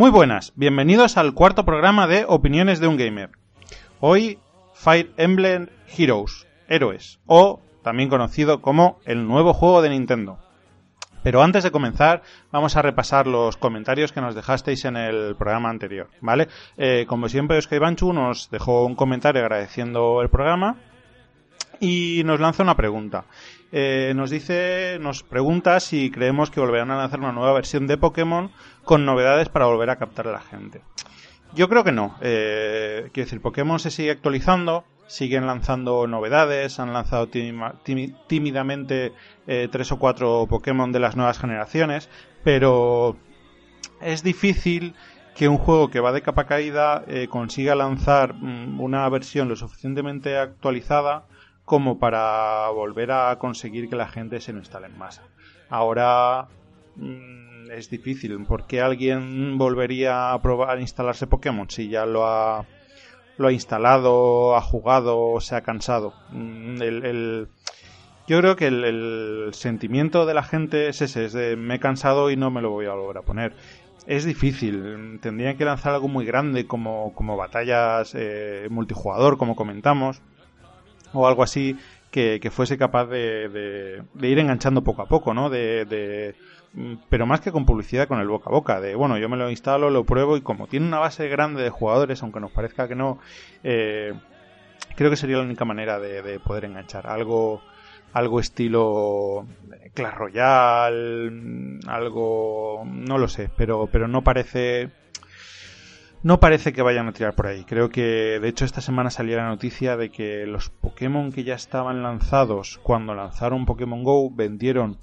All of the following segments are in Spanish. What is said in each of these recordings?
Muy buenas, bienvenidos al cuarto programa de Opiniones de un Gamer. Hoy, Fire Emblem Heroes, Héroes, o también conocido como el nuevo juego de Nintendo. Pero antes de comenzar, vamos a repasar los comentarios que nos dejasteis en el programa anterior, ¿vale? Eh, como siempre, Banchu nos dejó un comentario agradeciendo el programa y nos lanza una pregunta. Eh, nos dice, nos pregunta si creemos que volverán a lanzar una nueva versión de Pokémon con novedades para volver a captar a la gente. Yo creo que no. Eh, quiero decir, Pokémon se sigue actualizando, siguen lanzando novedades, han lanzado tímidamente eh, tres o cuatro Pokémon de las nuevas generaciones, pero es difícil que un juego que va de capa caída eh, consiga lanzar mm, una versión lo suficientemente actualizada como para volver a conseguir que la gente se lo instale en masa. Ahora mm, es difícil, porque alguien volvería a probar a instalarse Pokémon si ya lo ha lo ha instalado, ha jugado, se ha cansado. Mm, el, yo creo que el, sentimiento de la gente es ese, es de me he cansado y no me lo voy a volver a poner. Es difícil, tendrían que lanzar algo muy grande como, como batallas eh, multijugador, como comentamos, o algo así que, fuese capaz de, de, ir enganchando poco a poco, ¿no? de Mm, pero más que con publicidad, con el boca a boca, de bueno, yo me lo instalo, lo pruebo y como tiene una base grande de jugadores, aunque nos parezca que no, eh, creo que sería la única manera de, poder enganchar algo algo estilo Clash Royale, mm, algo no lo sé, pero pero no parece no parece que vayan a tirar por ahí. Creo que de hecho esta semana salió la noticia de que los Pokémon que ya estaban lanzados cuando lanzaron Pokémon Go vendieron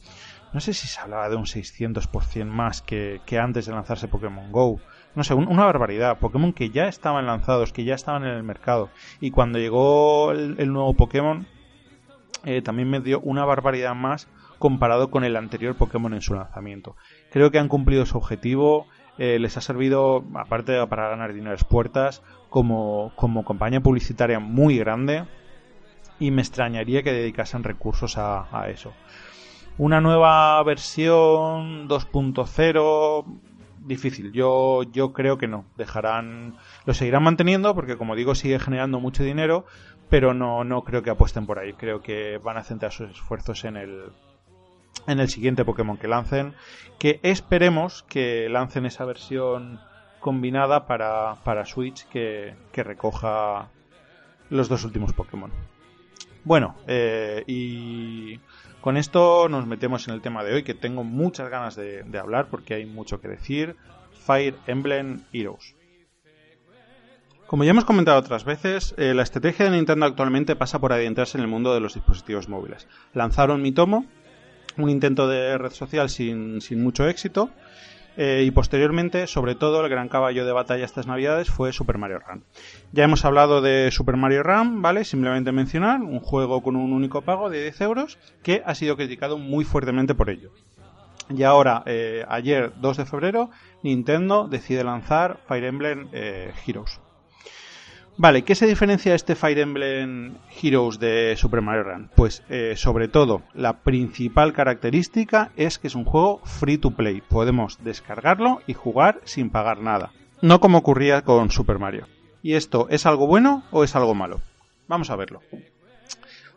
no sé si se hablaba de un 600% más que, antes de lanzarse Pokémon Go. No sé, una barbaridad. Pokémon que ya estaban lanzados, que ya estaban en el mercado. Y cuando llegó el, nuevo Pokémon, eh, también me dio una barbaridad más comparado con el anterior Pokémon en su lanzamiento. Creo que han cumplido su objetivo. Eh, les ha servido, aparte para ganar dinero a puertas, como, como compañía publicitaria muy grande. Y me extrañaría que dedicasen recursos a eso. Una nueva versión 2.0 difícil. Yo, yo creo que no. Dejarán, lo seguirán manteniendo porque como digo sigue generando mucho dinero, pero no, no creo que apuesten por ahí. Creo que van a centrar sus esfuerzos en el, en el siguiente Pokémon que lancen. Que esperemos que lancen esa versión combinada para, para Switch que, que recoja los dos últimos Pokémon. Bueno, eh, y con esto nos metemos en el tema de hoy, que tengo muchas ganas de, hablar porque hay mucho que decir. Fire Emblem Heroes. Como ya hemos comentado otras veces, eh, la estrategia de Nintendo actualmente pasa por adentrarse en el mundo de los dispositivos móviles. Lanzaron Mitomo, un intento de red social sin, sin mucho éxito, eh, y posteriormente, sobre todo, el gran caballo de batalla estas navidades fue Super Mario Run. Ya hemos hablado de Super Mario Run, ¿vale? Simplemente mencionar, un juego con un único pago de 10 euros que ha sido criticado muy fuertemente por ello. Y ahora, eh, ayer 2 de febrero, Nintendo decide lanzar Fire Emblem eh, Heroes. Vale, ¿qué se diferencia este Fire Emblem Heroes de Super Mario Run? Pues eh, sobre todo, la principal característica es que es un juego free to play. Podemos descargarlo y jugar sin pagar nada. No como ocurría con Super Mario. ¿Y esto es algo bueno o es algo malo? Vamos a verlo.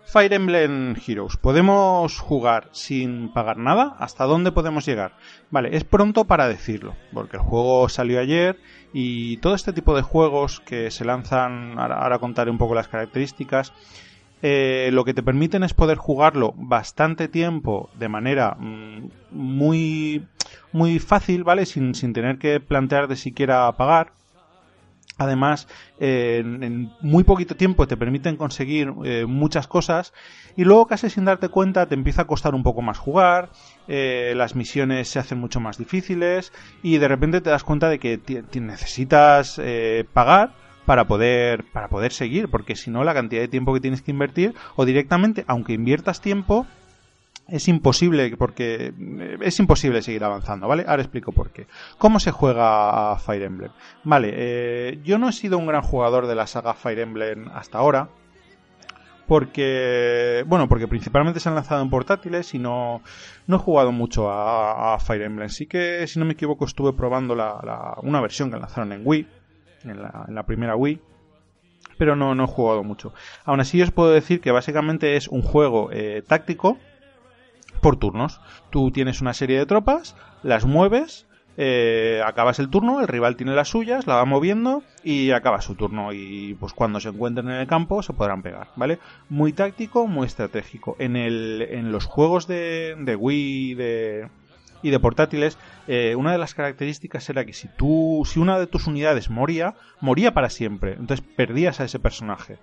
Fire Emblem Heroes. ¿Podemos jugar sin pagar nada? ¿Hasta dónde podemos llegar? Vale, es pronto para decirlo, porque el juego salió ayer y todo este tipo de juegos que se lanzan, ahora, contaré un poco las características, eh, lo que te permiten es poder jugarlo bastante tiempo de manera mm, muy, muy fácil, ¿vale? Sin, sin tener que plantear de siquiera pagar Además, eh, en, muy poquito tiempo te permiten conseguir eh, muchas cosas y luego casi sin darte cuenta te empieza a costar un poco más jugar, eh, las misiones se hacen mucho más difíciles y de repente te das cuenta de que necesitas pagar para poder, para poder seguir, porque si no la cantidad de tiempo que tienes que invertir o directamente, aunque inviertas tiempo, es imposible porque eh, es imposible seguir avanzando, ¿vale? Ahora explico por qué. ¿Cómo se juega a Fire Emblem? Vale, eh, yo no he sido un gran jugador de la saga Fire Emblem hasta ahora. Porque, bueno, porque principalmente se han lanzado en portátiles y no, no he jugado mucho a, Fire Emblem. Sí que, si no me equivoco, estuve probando la, una versión que lanzaron en Wii, en la, primera Wii pero no, no he jugado mucho. Aún así os puedo decir que básicamente es un juego eh, táctico por turnos. Tú tienes una serie de tropas, las mueves, eh, acabas el turno, el rival tiene las suyas, la va moviendo y acaba su turno. Y pues cuando se encuentren en el campo se podrán pegar, ¿vale? Muy táctico, muy estratégico. En, el, en los juegos de, de Wii de, y de portátiles, eh, una de las características era que si tú, si una de tus unidades moría, moría para siempre. Entonces perdías a ese personaje.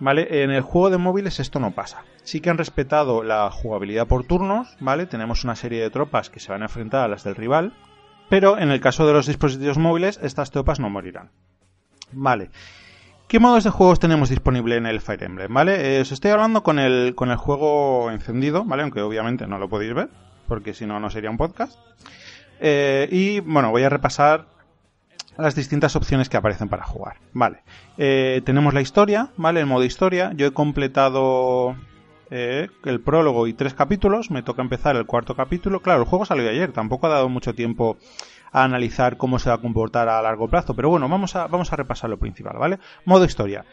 ¿Vale? En el juego de móviles esto no pasa. Sí que han respetado la jugabilidad por turnos, ¿vale? Tenemos una serie de tropas que se van a enfrentar a las del rival, pero en el caso de los dispositivos móviles estas tropas no morirán. Vale. ¿Qué modos de juegos tenemos disponible en el Fire Emblem? ¿Vale? Eh, os estoy hablando con el, con el juego encendido, ¿vale? Aunque obviamente no lo podéis ver, porque si no, no sería un podcast. Eh, y bueno, voy a repasar las distintas opciones que aparecen para jugar. Vale, eh, tenemos la historia, ¿vale? El modo historia. Yo he completado eh, el prólogo y tres capítulos. Me toca empezar el cuarto capítulo. Claro, el juego salió ayer. Tampoco ha dado mucho tiempo a analizar cómo se va a comportar a largo plazo. Pero bueno, vamos a, vamos a repasar lo principal, ¿vale? Modo historia.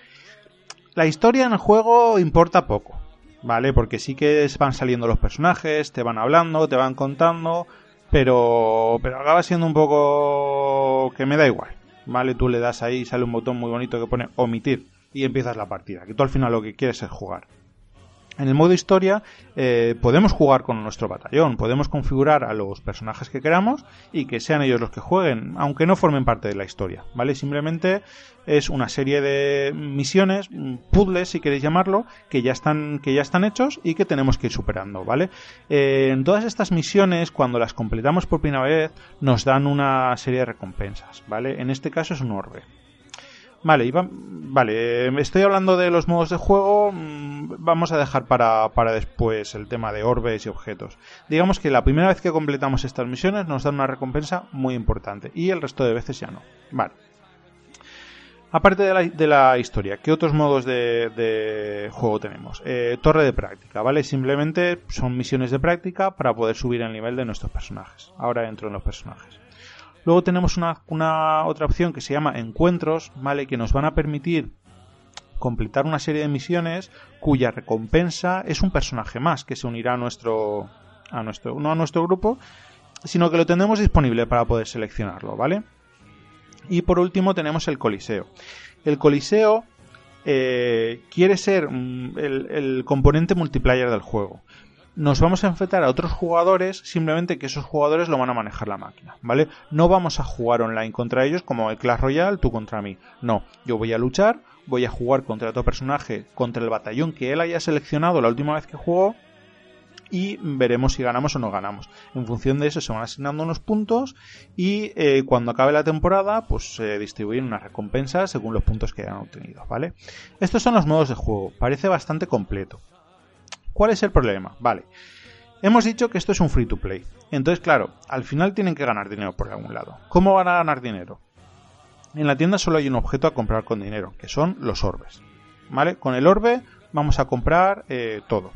La historia en el juego importa poco, ¿vale? Porque sí que van saliendo los personajes, te van hablando, te van contando pero, pero acaba siendo un poco que me da igual. ¿Vale? Tú le das ahí, sale un botón muy bonito que pone omitir y empiezas la partida. Que tú al final lo que quieres es jugar. En el modo historia eh, podemos jugar con nuestro batallón, podemos configurar a los personajes que queramos y que sean ellos los que jueguen, aunque no formen parte de la historia, ¿vale? Simplemente es una serie de misiones, puzzles si queréis llamarlo, que ya están, que ya están hechos y que tenemos que ir superando, ¿vale? Eh, en todas estas misiones, cuando las completamos por primera vez, nos dan una serie de recompensas, ¿vale? En este caso es un orbe. Vale, vale, eh, estoy hablando de los modos de juego. Mm, vamos a dejar para, para después el tema de orbes y objetos. Digamos que la primera vez que completamos estas misiones nos dan una recompensa muy importante y el resto de veces ya no. Vale. Aparte de la, de la historia, ¿qué otros modos de, juego tenemos? Eh, torre de práctica, ¿vale? Simplemente son misiones de práctica para poder subir el nivel de nuestros personajes. Ahora entro en los personajes. Luego tenemos una, otra opción que se llama encuentros, ¿vale? Que nos van a permitir completar una serie de misiones cuya recompensa es un personaje más que se unirá a nuestro, a nuestro, no a nuestro grupo, sino que lo tendremos disponible para poder seleccionarlo, ¿vale? Y por último tenemos el Coliseo. El Coliseo eh, quiere ser mm, el, componente multiplayer del juego nos vamos a enfrentar a otros jugadores, simplemente que esos jugadores lo van a manejar la máquina, ¿vale? No vamos a jugar online contra ellos como el Clash Royale, tú contra mí. No, yo voy a luchar, voy a jugar contra otro personaje, contra el batallón que él haya seleccionado la última vez que jugó y veremos si ganamos o no ganamos. En función de eso se van asignando unos puntos y eh, cuando acabe la temporada pues se distribuyen unas recompensas según los puntos que hayan obtenido, ¿vale? Estos son los modos de juego, parece bastante completo. ¿Cuál es el problema? Vale. Hemos dicho que esto es un free to play. Entonces, claro, al final tienen que ganar dinero por algún lado. ¿Cómo van a ganar dinero? En la tienda solo hay un objeto a comprar con dinero, que son los orbes. ¿Vale? Con el orbe vamos a comprar eh, todo.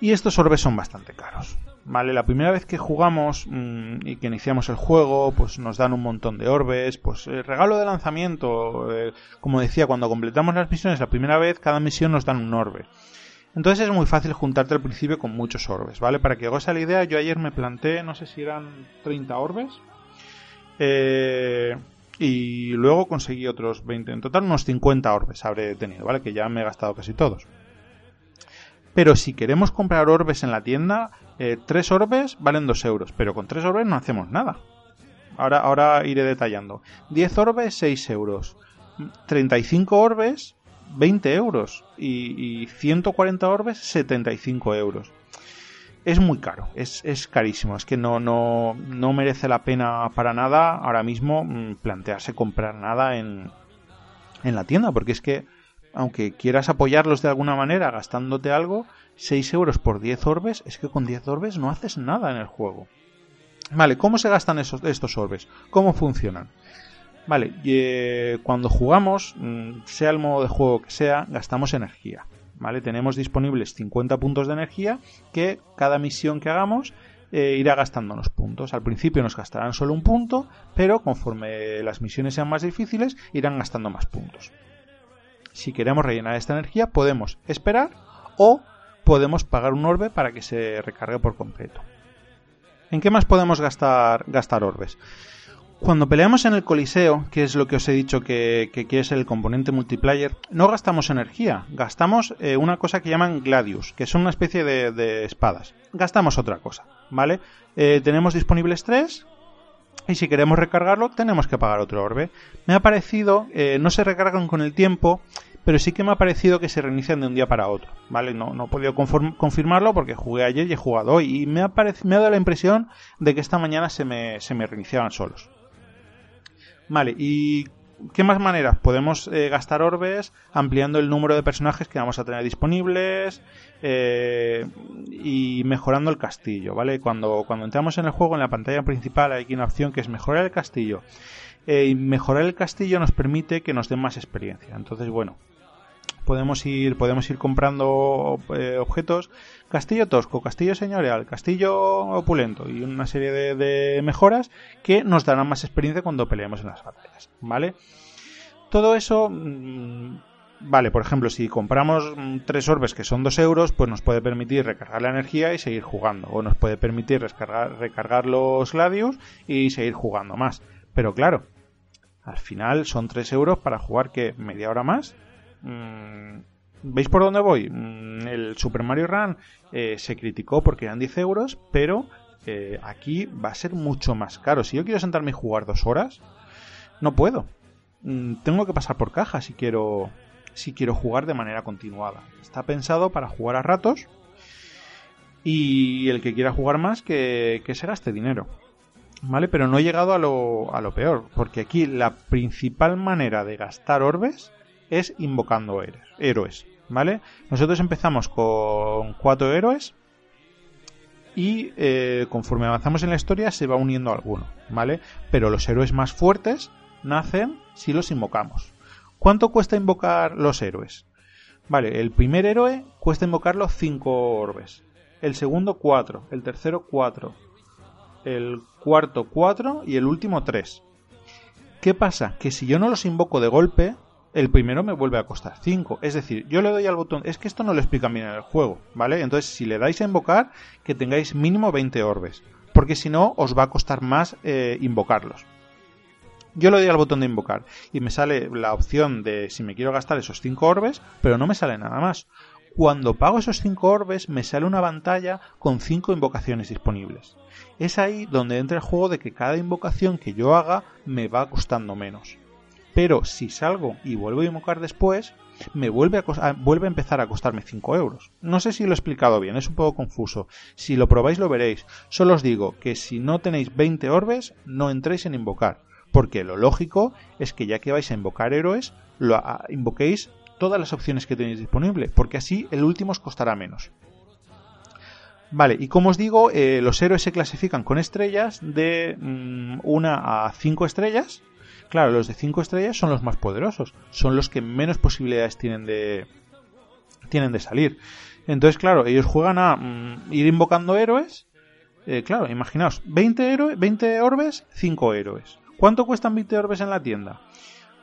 Y estos orbes son bastante caros. ¿Vale? La primera vez que jugamos mm, y que iniciamos el juego, pues nos dan un montón de orbes, pues el regalo de lanzamiento, eh, como decía, cuando completamos las misiones la primera vez, cada misión nos dan un orbe. Entonces es muy fácil juntarte al principio con muchos orbes, ¿vale? Para que os la idea, yo ayer me planté, no sé si eran 30 orbes. Eh, y luego conseguí otros 20. En total unos 50 orbes habré tenido, ¿vale? Que ya me he gastado casi todos. Pero si queremos comprar orbes en la tienda, eh, 3 orbes valen 2 euros. Pero con 3 orbes no hacemos nada. ahora, ahora iré detallando. 10 orbes, 6 euros. 35 orbes, 20 euros. Y, y 140 orbes, 75 euros. Es muy caro, es, es carísimo. Es que no, no, no merece la pena para nada ahora mismo mm, plantearse comprar nada en, en la tienda, porque es que aunque quieras apoyarlos de alguna manera gastándote algo, 6 euros por 10 orbes, es que con 10 orbes no haces nada en el juego. Vale, ¿cómo se gastan esos, estos orbes? ¿Cómo funcionan? Vale, eh, cuando jugamos, mm, sea el modo de juego que sea, gastamos energía. ¿Vale? Tenemos disponibles 50 puntos de energía que cada misión que hagamos eh, irá gastándonos puntos. Al principio nos gastarán solo un punto, pero conforme las misiones sean más difíciles, irán gastando más puntos. Si queremos rellenar esta energía, podemos esperar o podemos pagar un orbe para que se recargue por completo. ¿En qué más podemos gastar, gastar orbes? Cuando peleamos en el Coliseo, que es lo que os he dicho que, que es el componente multiplayer, no gastamos energía, gastamos eh, una cosa que llaman Gladius, que son una especie de, espadas. Gastamos otra cosa, ¿vale? Eh, tenemos disponibles tres, y si queremos recargarlo tenemos que pagar otro orbe. Me ha parecido, eh, no se recargan con el tiempo, pero sí que me ha parecido que se reinician de un día para otro, ¿vale? No, no he podido confirmarlo porque jugué ayer y he jugado hoy y me ha, me ha dado la impresión de que esta mañana se me, se me reiniciaban solos. Vale, y ¿qué más maneras? Podemos eh, gastar orbes ampliando el número de personajes que vamos a tener disponibles eh, y mejorando el castillo, ¿vale? Cuando, cuando entramos en el juego, en la pantalla principal hay aquí una opción que es mejorar el castillo. Eh, mejorar el castillo nos permite que nos den más experiencia. Entonces, bueno, podemos ir, podemos ir comprando objetos. Castillo tosco, castillo señorial, castillo opulento y una serie de, mejoras que nos darán más experiencia cuando peleemos en las batallas. ¿Vale? Todo eso. Mm, vale, por ejemplo, si compramos mm, tres orbes que son dos euros, pues nos puede permitir recargar la energía y seguir jugando. O nos puede permitir recargar, recargar los gladius y seguir jugando más. Pero claro, al final son tres euros para jugar que media hora más. Mm, ¿Veis por dónde voy? Mm, el Super Mario Run eh, se criticó porque eran 10 euros, pero eh, aquí va a ser mucho más caro. Si yo quiero sentarme y jugar dos horas, no puedo. Mm, tengo que pasar por caja si quiero, si quiero jugar de manera continuada. Está pensado para jugar a ratos y el que quiera jugar más que, se gaste dinero. ¿Vale? Pero no he llegado a lo, a lo peor, porque aquí la principal manera de gastar orbes es invocando héroes, ¿vale? Nosotros empezamos con cuatro héroes y eh, conforme avanzamos en la historia se va uniendo alguno, ¿vale? Pero los héroes más fuertes nacen si los invocamos. ¿Cuánto cuesta invocar los héroes? Vale, el primer héroe cuesta invocarlo 5 orbes, el segundo 4, el tercero 4, el cuarto 4 y el último 3. ¿Qué pasa? Que si yo no los invoco de golpe, el primero me vuelve a costar 5. Es decir, yo le doy al botón. Es que esto no lo explican bien en el juego, ¿vale? Entonces, si le dais a invocar, que tengáis mínimo 20 orbes. Porque si no, os va a costar más eh, invocarlos. Yo le doy al botón de invocar y me sale la opción de si me quiero gastar esos 5 orbes, pero no me sale nada más. Cuando pago esos 5 orbes, me sale una pantalla con 5 invocaciones disponibles. Es ahí donde entra el juego de que cada invocación que yo haga me va costando menos pero si salgo y vuelvo a invocar después, me vuelve a, vuelve a empezar a costarme 5 euros. No sé si lo he explicado bien, es un poco confuso. Si lo probáis lo veréis. Solo os digo que si no tenéis 20 orbes, no entréis en invocar. Porque lo lógico es que ya que vais a invocar héroes, lo invoquéis todas las opciones que tenéis disponible, porque así el último os costará menos. Vale, y como os digo, eh, los héroes se clasifican con estrellas de 1 mm, a 5 estrellas Claro, los de 5 estrellas son los más poderosos, son los que menos posibilidades tienen de tienen de salir. Entonces, claro, ellos juegan a mm, ir invocando héroes. Eh, claro, imaginaos, 20, héroes, 20 orbes, 5 héroes. ¿Cuánto cuestan 20 orbes en la tienda?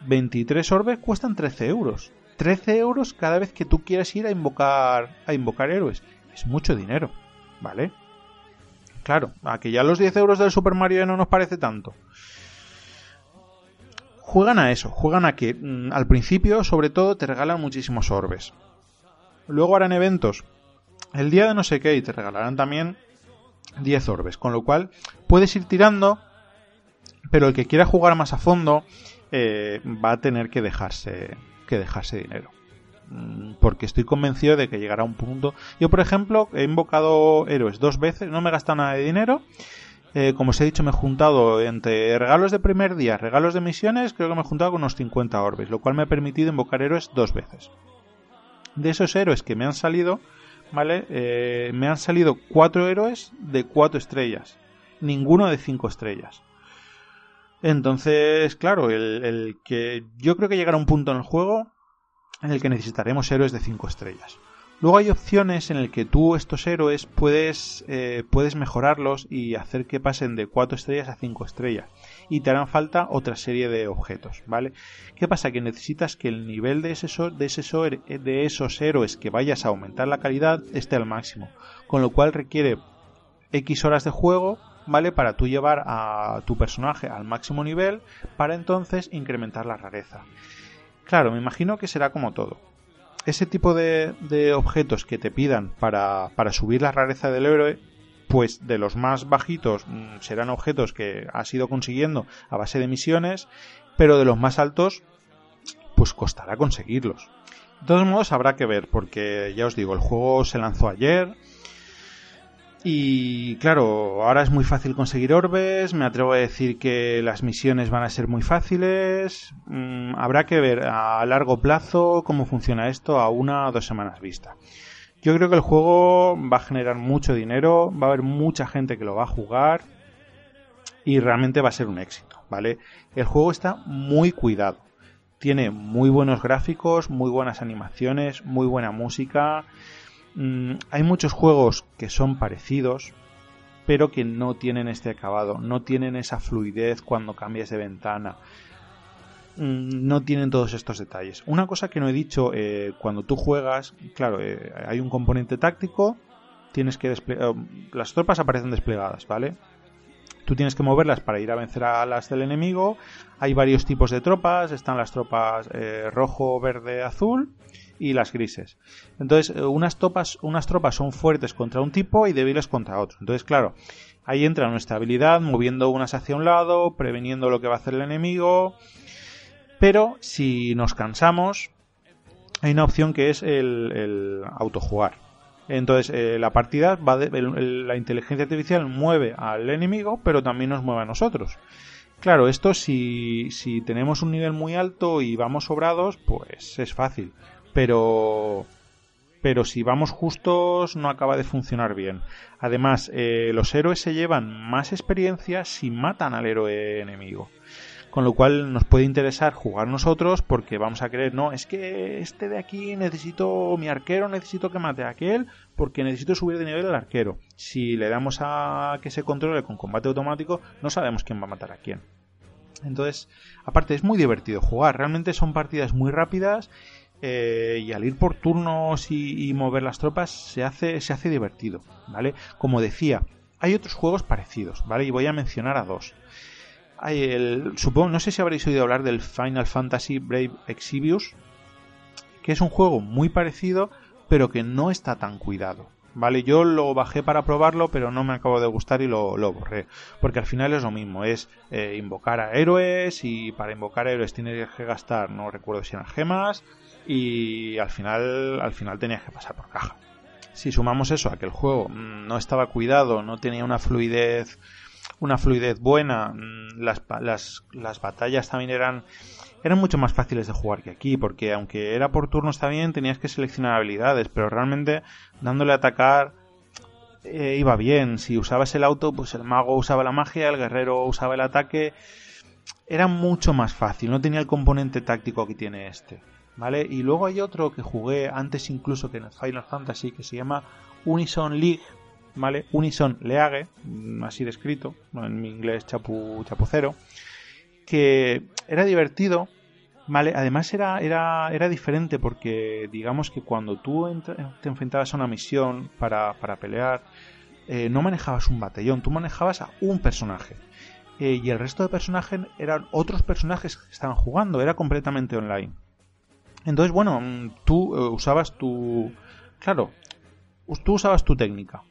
23 orbes cuestan 13 euros. 13 euros cada vez que tú quieras ir a invocar, a invocar héroes. Es mucho dinero, ¿vale? Claro, a que ya los 10 euros del Super Mario no nos parece tanto juegan a eso, juegan a que mm, al principio sobre todo te regalan muchísimos orbes. Luego harán eventos el día de no sé qué y te regalarán también 10 orbes, con lo cual puedes ir tirando Pero el que quiera jugar más a fondo eh, va a tener que dejarse, que dejarse dinero. Mm, porque estoy convencido de que llegará un punto. Yo, por ejemplo, he invocado héroes dos veces, no me he gastado nada de dinero. Eh, como os he dicho, me he juntado entre regalos de primer día, regalos de misiones, creo que me he juntado con unos 50 orbes, lo cual me ha permitido invocar héroes dos veces. De esos héroes que me han salido, ¿vale? Eh, me han salido cuatro héroes de cuatro estrellas, ninguno de cinco estrellas. Entonces, claro, el, que yo creo que llegará un punto en el juego en el que necesitaremos héroes de 5 estrellas. Luego hay opciones en el que tú estos héroes puedes, eh, puedes mejorarlos y hacer que pasen de 4 estrellas a 5 estrellas. Y te harán falta otra serie de objetos, ¿vale? ¿Qué pasa? Que necesitas que el nivel de, ese, de, de esos héroes que vayas a aumentar la calidad esté al máximo. Con lo cual requiere X horas de juego ¿vale? Para tú llevar a tu personaje al máximo nivel para entonces incrementar la rareza. Claro, me imagino que será como todo. Ese tipo de, objetos que te pidan para, para, subir la rareza del héroe, pues de los más bajitos mm, serán objetos que has ido consiguiendo a base de misiones, pero de los más altos, pues costará conseguirlos. De todos modos habrá que ver, porque ya os digo, el juego se lanzó ayer, y claro, ahora es muy fácil conseguir orbes, me atrevo a decir que las misiones van a ser muy fáciles, mm, habrá que ver a largo plazo cómo funciona esto a una o dos semanas vista. Yo creo que el juego va a generar mucho dinero, va a haber mucha gente que lo va a jugar y realmente va a ser un éxito, ¿vale? El juego está muy cuidado, tiene muy buenos gráficos, muy buenas animaciones, muy buena música, Mm, hay muchos juegos que son parecidos, pero que no tienen este acabado, no tienen esa fluidez cuando cambias de ventana, mm, no tienen todos estos detalles. Una cosa que no he dicho, eh, cuando tú juegas, claro, eh, hay un componente táctico, tienes que desplegar, eh, las tropas aparecen desplegadas, ¿vale? Tú tienes que moverlas para ir a vencer a las del enemigo. Hay varios tipos de tropas, están las tropas rojo, verde, azul y las grises. Entonces, eh, unas, topas, unas tropas son fuertes contra un tipo y débiles contra otro. Entonces, claro, ahí entra nuestra habilidad moviendo unas hacia un lado, preveniendo lo que va a hacer el enemigo. Pero si nos cansamos, hay una opción que es el, autojugar. Entonces, eh, la partida va de, la inteligencia artificial mueve al enemigo, pero también nos mueve a nosotros. Claro, esto si, si tenemos un nivel muy alto y vamos sobrados, pues es fácil pero pero si vamos justos no acaba de funcionar bien. Además, eh, los héroes se llevan más experiencia si matan al héroe enemigo. Con lo cual nos puede interesar jugar nosotros porque vamos a creer, no, es que este de aquí necesito mi arquero, necesito que mate a aquel porque necesito subir de nivel al arquero. Si le damos a que se controle con combate automático, no sabemos quién va a matar a quién. Entonces, aparte es muy divertido jugar, realmente son partidas muy rápidas eh, y al ir por turnos y, mover las tropas se hace, se hace divertido, ¿vale? Como decía, hay otros juegos parecidos, ¿vale? Y voy a mencionar a dos. Hay el, supongo, no sé si habréis oído hablar del Final Fantasy Brave Exvius, que es un juego muy parecido, pero que no está tan cuidado. Vale, yo lo bajé para probarlo, pero no me acabo de gustar y lo, borré. Porque al final es lo mismo, es eh, invocar a héroes y para invocar a héroes tienes que gastar, no recuerdo si eran gemas, y al final, al final tenías que pasar por caja. Si sumamos eso a que el juego mm, no estaba cuidado, no tenía una fluidez, una fluidez buena, mm, las, las, las batallas también eran, eran mucho más fáciles de jugar que aquí, porque aunque era por turnos también tenías que seleccionar habilidades, pero realmente dándole a atacar eh, iba bien. Si usabas el auto, pues el mago usaba la magia, el guerrero usaba el ataque. Era mucho más fácil, no tenía el componente táctico que tiene este. ¿Vale? Y luego hay otro que jugué antes incluso que en Final Fantasy que se llama Unison League, ¿vale? Unison League, mm, así descrito, en mi inglés chapu, chapucero, que era divertido, ¿vale? Además era, era, era diferente porque digamos que cuando tú te enfrentabas a una misión para, para pelear, eh, no manejabas un batallón, tú manejabas a un personaje. Eh, y el resto de personajes eran otros personajes que estaban jugando, era completamente online. Entonces, bueno, tú eh, usabas tu... Claro, tú usabas tu técnica.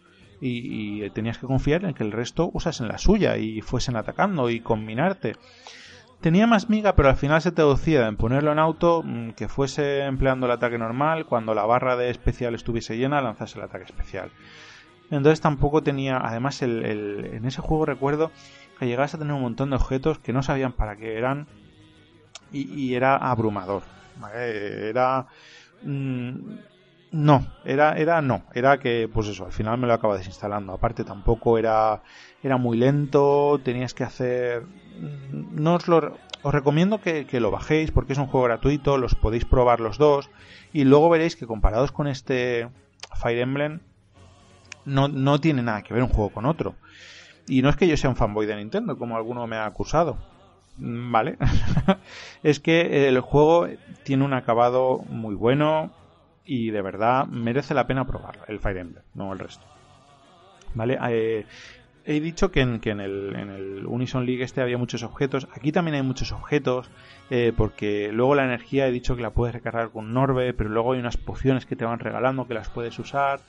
y, y, tenías que confiar en que el resto usasen la suya y fuesen atacando y combinarte. Tenía más miga, pero al final se traducía en ponerlo en auto, mm, que fuese empleando el ataque normal, cuando la barra de especial estuviese llena, lanzase el ataque especial. Entonces tampoco tenía, además el, en ese juego recuerdo que llegas a tener un montón de objetos que no sabían para qué eran y, era abrumador. Era... Mm, no, era, era no, era que, pues eso, al final me lo acaba desinstalando. Aparte tampoco era, era muy lento, tenías que hacer... Mm, no os lo... Os recomiendo que, que lo bajéis porque es un juego gratuito, los podéis probar los dos y luego veréis que comparados con este Fire Emblem no, no tiene nada que ver un juego con otro. Y no es que yo sea un fanboy de Nintendo, como alguno me ha acusado. Mm, vale. es que el juego tiene un acabado muy bueno y de verdad merece la pena probarlo, el Fire Emblem, no el resto. Vale. Eh, he dicho que en, que en, el, en el Unison League este había muchos objetos. Aquí también hay muchos objetos. Eh, porque luego la energía he dicho que la puedes recargar con Norbe, pero luego hay unas pociones que te van regalando que las puedes usar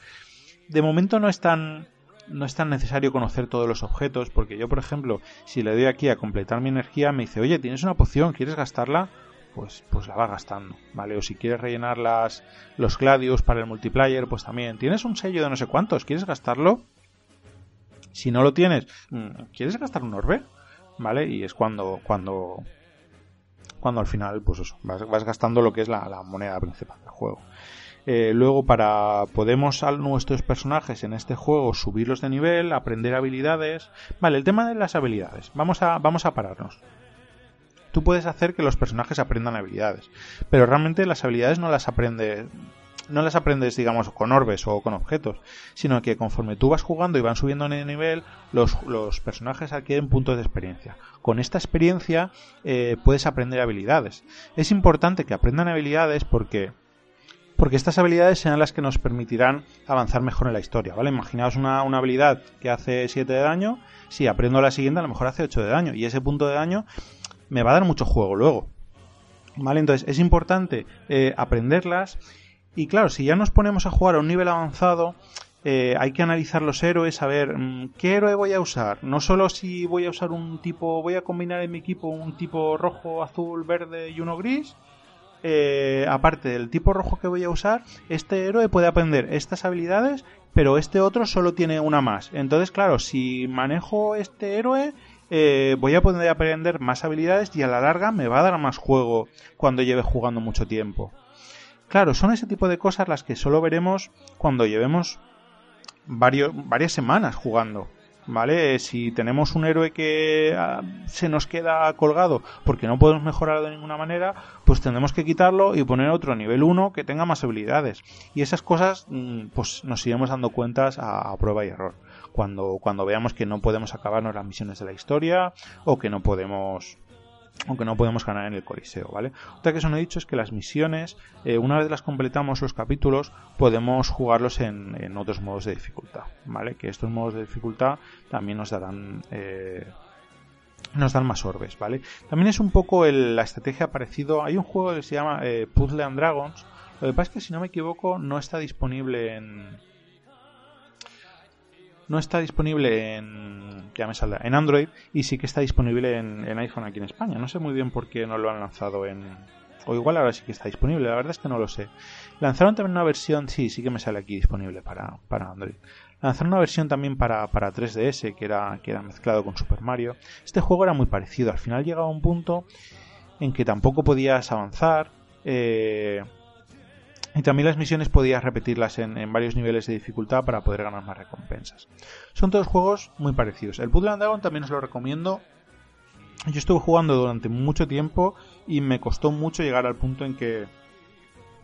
de momento no es tan no es tan necesario conocer todos los objetos, porque yo, por ejemplo, si le doy aquí a completar mi energía, me dice, oye, tienes una poción, ¿quieres gastarla? Pues, pues la va gastando, ¿vale? O si quieres rellenar las, los Gladius para el multiplayer, pues también. ¿Tienes un sello de no sé cuántos? ¿Quieres gastarlo? Si no lo tienes, mm, ¿quieres gastar un orbe? ¿Vale? Y es cuando, cuando, cuando al final, pues eso, vas, vas gastando lo que es la, la moneda principal del juego. Eh, luego para podemos a nuestros personajes en este juego subirlos de nivel, aprender habilidades. Vale, el tema de las habilidades. Vamos a, vamos a pararnos. Tú puedes hacer que los personajes aprendan habilidades, pero realmente las habilidades no las aprendes no las aprendes, digamos, con orbes o con objetos, sino que conforme tú vas jugando y van subiendo de nivel, los, los personajes adquieren puntos de experiencia. Con esta experiencia eh, puedes aprender habilidades. Es importante que aprendan habilidades porque porque estas habilidades serán las que nos permitirán avanzar mejor en la historia, ¿vale? Imaginaos una, habilidad que hace 7 de daño, si aprendo la siguiente a lo mejor hace 8 de daño, y ese punto de daño me va a dar mucho juego luego, ¿vale? Entonces es importante eh, aprenderlas, y claro, si ya nos ponemos a jugar a un nivel avanzado, eh, hay que analizar los héroes, saber mm, qué héroe voy a usar. No solo si voy a usar un tipo, voy a combinar en mi equipo un tipo rojo, azul, verde y uno gris, eh, aparte del tipo rojo que voy a usar, este héroe puede aprender estas habilidades, pero este otro solo tiene una más. Entonces, claro, si manejo este héroe, eh, voy a poder aprender más habilidades y a la larga me va a dar más juego cuando lleve jugando mucho tiempo. Claro, son ese tipo de cosas las que solo veremos cuando llevemos varias semanas jugando. ¿Vale? Si tenemos un héroe que ah, se nos queda colgado porque no podemos mejorarlo de ninguna manera, pues tendremos que quitarlo y poner otro nivel 1 que tenga más habilidades. Y esas cosas, mm, pues nos iremos dando cuentas a, prueba y error. Cuando, cuando veamos que no podemos acabarnos las misiones de la historia o que no podemos aunque no podemos ganar en el Coliseo, ¿vale? Otra que os he dicho es que las misiones, eh, una vez las completamos los capítulos, podemos jugarlos en, otros modos de dificultad, ¿vale? Que estos modos de dificultad también nos darán... Eh, nos dan más orbes, ¿vale? También es un poco la estrategia parecido. Hay un juego que se llama eh, Puzzle and Dragons. Lo que pasa es que si no me equivoco no está disponible en, no está disponible en, que me en Android y sí que está disponible en, iPhone aquí en España. No sé muy bien por qué no lo han lanzado en... O igual ahora sí que está disponible, la verdad es que no lo sé. Lanzaron también una versión, sí, sí que me sale aquí disponible para, para Android. Lanzaron una versión también para, para 3DS que era, que era mezclado con Super Mario. Este juego era muy parecido. Al final llegaba un punto en que tampoco podías avanzar. Eh, y también las misiones podías repetirlas en, varios niveles de dificultad para poder ganar más recompensas. Son todos juegos muy parecidos. El Puzzle and Dragon también os lo recomiendo. Yo estuve jugando durante mucho tiempo y me costó mucho llegar al punto en que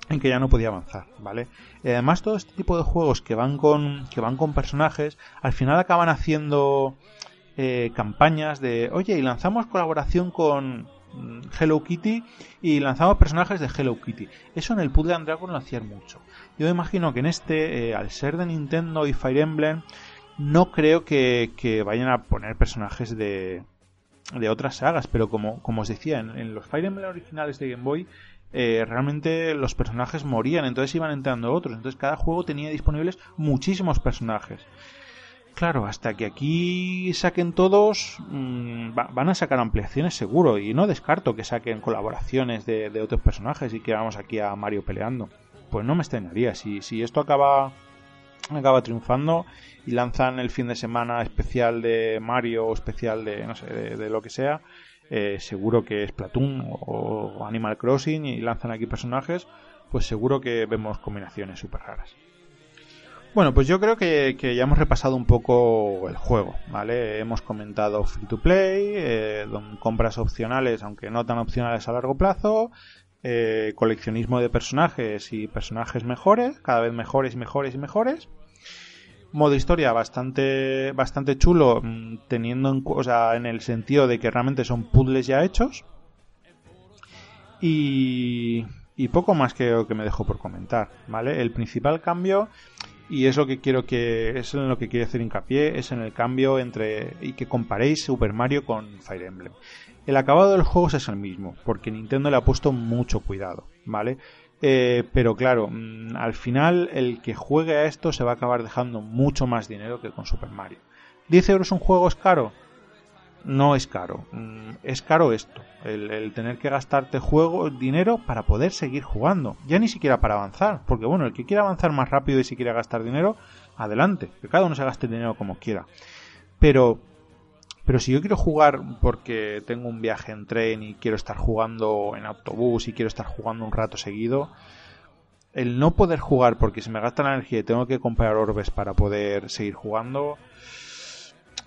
en que ya no podía avanzar, ¿vale? además todo este tipo de juegos que van con que van con personajes, al final acaban haciendo eh, campañas de, oye, y lanzamos colaboración con Hello Kitty y lanzamos personajes de Hello Kitty. Eso en el Puzzle and Dragon lo hacían mucho. Yo imagino que en este, eh, al ser de Nintendo y Fire Emblem, no creo que, vayan a poner personajes de, de otras sagas, pero como, como os decía, en, los Fire Emblem originales de Game Boy, eh, realmente los personajes morían, entonces iban entrando otros. Entonces cada juego tenía disponibles muchísimos personajes. Claro, hasta que aquí saquen todos, mm, van a sacar ampliaciones seguro. Y no descarto que saquen colaboraciones de, otros personajes y que vamos aquí a Mario peleando. Pues no me extrañaría. Si, si esto acaba, acaba triunfando y lanzan el fin de semana especial de Mario o especial de, no sé, de, lo que sea, eh, seguro que es Platoon o Animal Crossing y lanzan aquí personajes, pues seguro que vemos combinaciones súper raras. Bueno, pues yo creo que, ya hemos repasado un poco el juego, ¿vale? Hemos comentado free to play, eh, compras opcionales, aunque no tan opcionales a largo plazo, eh, coleccionismo de personajes y personajes mejores, cada vez mejores y mejores y mejores. Modo historia bastante, bastante chulo, mm, teniendo en, o sea, en el sentido de que realmente son puzzles ya hechos. Y, y poco más que, que me dejo por comentar, ¿vale? El principal cambio y es lo que quiero que es en lo que quiero hacer hincapié es en el cambio entre y que comparéis Super Mario con Fire Emblem. El acabado del juego es el mismo porque Nintendo le ha puesto mucho cuidado vale eh, pero claro mm, al final el que juegue a esto se va a acabar dejando mucho más dinero que con Super Mario. 10 euros un juego es caro no es caro. Mm, es caro esto, el, tener que gastarte juego, dinero para poder seguir jugando. Ya ni siquiera para avanzar, porque bueno, el que quiera avanzar más rápido y si quiere gastar dinero, adelante, que cada uno se gaste dinero como quiera. Pero, pero si yo quiero jugar porque tengo un viaje en tren y quiero estar jugando en autobús y quiero estar jugando un rato seguido, el no poder jugar porque se me gasta la energía y tengo que comprar orbes para poder seguir jugando,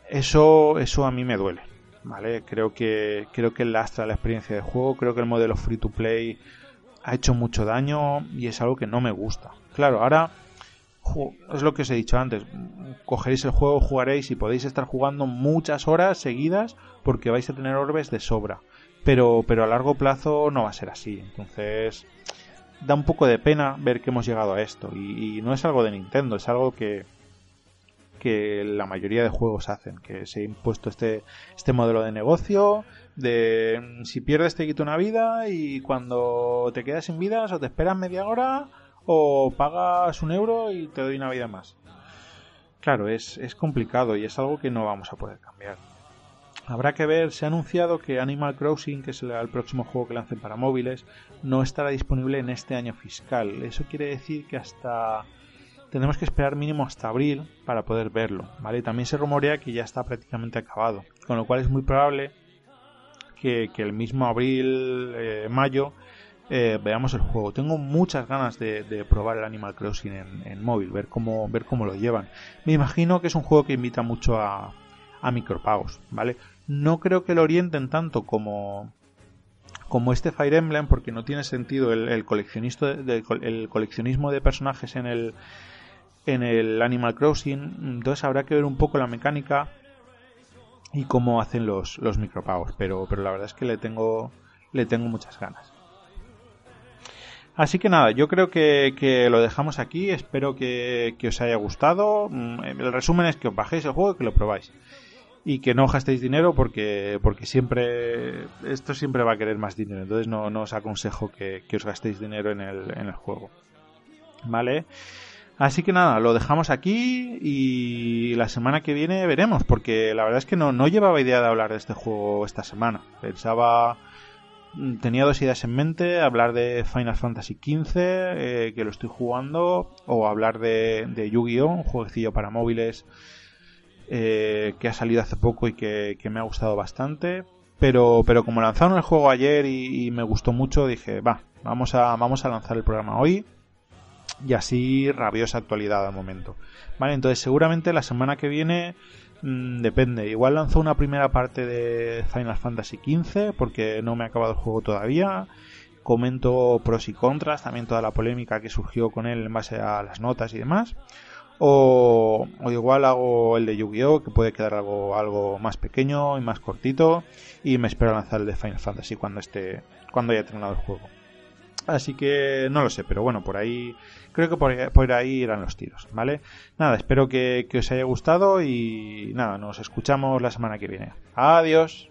eso, eso a mí me duele. ¿Vale? Creo que, creo que lastra la experiencia de juego. Creo que el modelo free to play ha hecho mucho daño y es algo que no me gusta. Claro, ahora es lo que os he dicho antes. Cogeréis el juego, jugaréis y podéis estar jugando muchas horas seguidas porque vais a tener orbes de sobra. Pero, pero a largo plazo no va a ser así. Entonces, da un poco de pena ver que hemos llegado a esto. y no es algo de Nintendo, es algo que, que la mayoría de juegos hacen, que se ha impuesto este, este modelo de negocio, de mm, si pierdes te quito una vida y cuando te quedas sin vidas o te esperas media hora o pagas un euro y te doy una vida más. Claro, es, es complicado y es algo que no vamos a poder cambiar. Habrá que ver, se ha anunciado que Animal Crossing, que es el, próximo juego que lancen para móviles, no estará disponible en este año fiscal. Eso quiere decir que hasta tendremos que esperar mínimo hasta abril para poder verlo, ¿vale? También se rumorea que ya está prácticamente acabado, con lo cual es muy probable que, el mismo abril, eh, mayo, eh, veamos el juego. Tengo muchas ganas de, probar el Animal Crossing en, móvil, ver cómo, ver cómo lo llevan. Me imagino que es un juego que invita mucho a, a micropagos, ¿vale? No creo que lo orienten tanto como, como este Fire Emblem porque no tiene sentido el, el coleccionismo de personajes en el, en el Animal Crossing. Entonces habrá que ver un poco la mecánica y cómo hacen los, los micropagos. Pero, pero la verdad es que le tengo, le tengo muchas ganas. Así que nada, yo creo que, lo dejamos aquí. Espero que, que, os haya gustado. Mm, el resumen es que os bajéis el juego y que lo probáis. Y que no gastéis dinero porque, porque siempre. Esto siempre va a querer más dinero. Entonces no, no os aconsejo que, que os gastéis dinero en el, en el juego. ¿Vale? Así que nada, lo dejamos aquí y la semana que viene veremos, porque la verdad es que no, no llevaba idea de hablar de este juego esta semana. Pensaba, mm, tenía dos ideas en mente, hablar de Final Fantasy XV, eh, que lo estoy jugando, o hablar de, Yu-Gi-Oh, un jueguecillo para móviles eh, que ha salido hace poco y que, me ha gustado bastante. Pero, pero como lanzaron el juego ayer y, y me gustó mucho, dije, va, vamos a, vamos a lanzar el programa hoy y así rabiosa actualidad al momento. Vale, entonces seguramente la semana que viene mm, depende. Igual lanzo una primera parte de Final Fantasy XV porque no me ha acabado el juego todavía. Comento pros y contras, también toda la polémica que surgió con él en base a las notas y demás. O, o igual hago el de Yu-Gi-Oh! que puede quedar algo, algo más pequeño y más cortito. Y me espero lanzar el de Final Fantasy cuando esté, cuando haya terminado el juego. Así que no lo sé, pero bueno, por ahí creo que por, ahí irán los tiros, ¿vale? Nada, espero que, que os haya gustado y nada, nos escuchamos la semana que viene. Adiós.